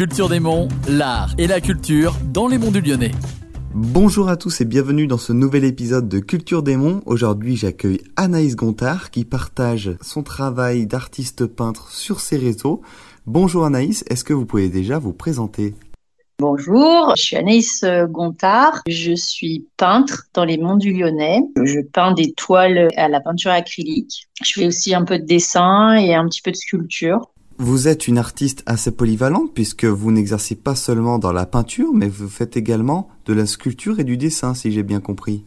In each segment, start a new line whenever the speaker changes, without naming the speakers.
Culture des Monts, l'art et la culture dans les monts du Lyonnais.
Bonjour à tous et bienvenue dans ce nouvel épisode de Culture des Monts. Aujourd'hui, j'accueille Anaïs Gontard qui partage son travail d'artiste peintre sur ses réseaux. Bonjour Anaïs, est-ce que vous pouvez déjà vous présenter?
Bonjour, je suis Anaïs Gontard, je suis peintre dans les monts du Lyonnais. Je peins des toiles à la peinture acrylique. Je fais aussi un peu de dessin et un petit peu de sculpture.
Vous êtes une artiste assez polyvalente puisque vous n'exercez pas seulement dans la peinture, mais vous faites également de la sculpture et du dessin, si j'ai bien compris.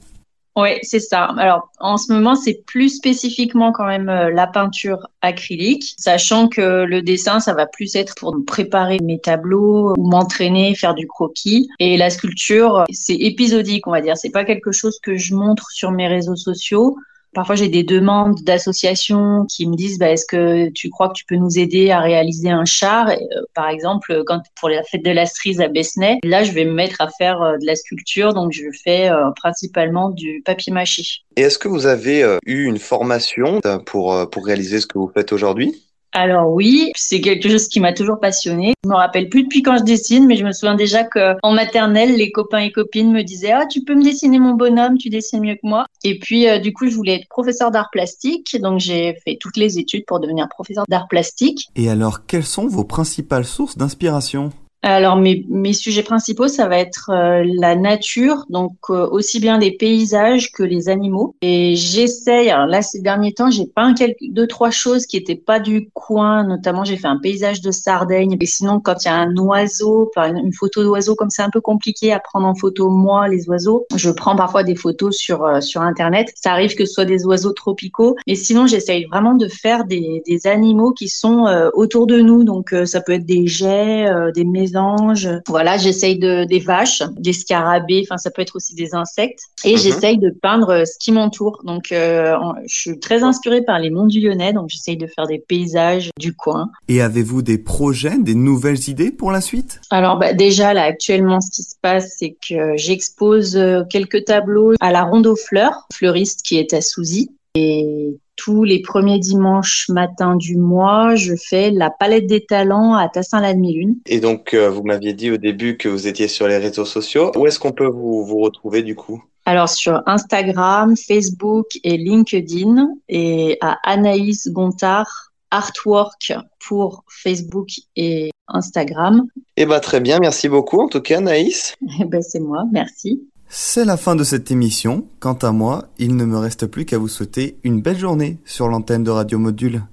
Oui, c'est ça. Alors, en ce moment, c'est plus spécifiquement quand même euh, la peinture acrylique, sachant que le dessin, ça va plus être pour préparer mes tableaux m'entraîner, faire du croquis. Et la sculpture, c'est épisodique, on va dire. C'est pas quelque chose que je montre sur mes réseaux sociaux. Parfois, j'ai des demandes d'associations qui me disent bah, est-ce que tu crois que tu peux nous aider à réaliser un char? Euh, Par exemple, quand pour la fête de la Strise à Besnay, là, je vais me mettre à faire euh, de la sculpture, donc je fais euh, principalement du papier mâché.
Et est-ce que vous avez eu une formation pour réaliser ce que vous faites aujourd'hui?
Alors oui, c'est quelque chose qui m'a toujours passionné. Je me rappelle plus depuis quand je dessine, mais je me souviens déjà que en maternelle, les copains et copines me disaient "Ah, tu peux me dessiner mon bonhomme, tu dessines mieux que moi." Et puis euh, du coup, je voulais être professeur d'art plastique, donc j'ai fait toutes les études pour devenir professeur d'art plastique.
Et alors, quelles sont vos principales sources d'inspiration?
Alors mes, mes sujets principaux, ça va être euh, la nature, donc euh, aussi bien les paysages que les animaux. Et j'essaye, là ces derniers temps, j'ai peint quelques deux trois choses qui étaient pas du coin, notamment j'ai fait un paysage de Sardaigne. Et sinon quand il y a un oiseau, une photo d'oiseau comme c'est un peu compliqué à prendre en photo moi les oiseaux, je prends parfois des photos sur euh, sur internet. Ça arrive que ce soit des oiseaux tropicaux, et sinon j'essaye vraiment de faire des, des animaux qui sont autour de nous. Donc ça peut être des jets, des maisons voilà, j'essaye de des vaches, des scarabées. Enfin, ça peut être aussi des insectes. Et mhm. j'essaye de peindre euh, ce qui m'entoure. Donc, euh, je suis très inspirée par les monts du Lyonnais. Donc, j'essaye de faire des paysages du coin.
Et avez-vous des projets, des nouvelles idées pour la suite?
Alors, bah, déjà là, actuellement, ce qui se passe, c'est que j'expose euh, quelques tableaux à la Ronde aux Fleurs, fleuriste qui est à Souzy. Et tous les premiers dimanches matin du mois, je fais la palette des talents à tassin la lune
Et donc, euh, vous m'aviez dit au début que vous étiez sur les réseaux sociaux. Où est-ce qu'on peut vous, vous retrouver du coup?
Alors sur Instagram, Facebook et LinkedIn et à Anaïs Gontard Artwork pour Facebook et Instagram.
Eh ben très bien, merci beaucoup en tout cas Anaïs.
Eh ben c'est moi, merci.
C'est la fin de cette émission. Quant à moi, il ne me reste plus qu'à vous souhaiter une belle journée sur l'antenne de Radio Module.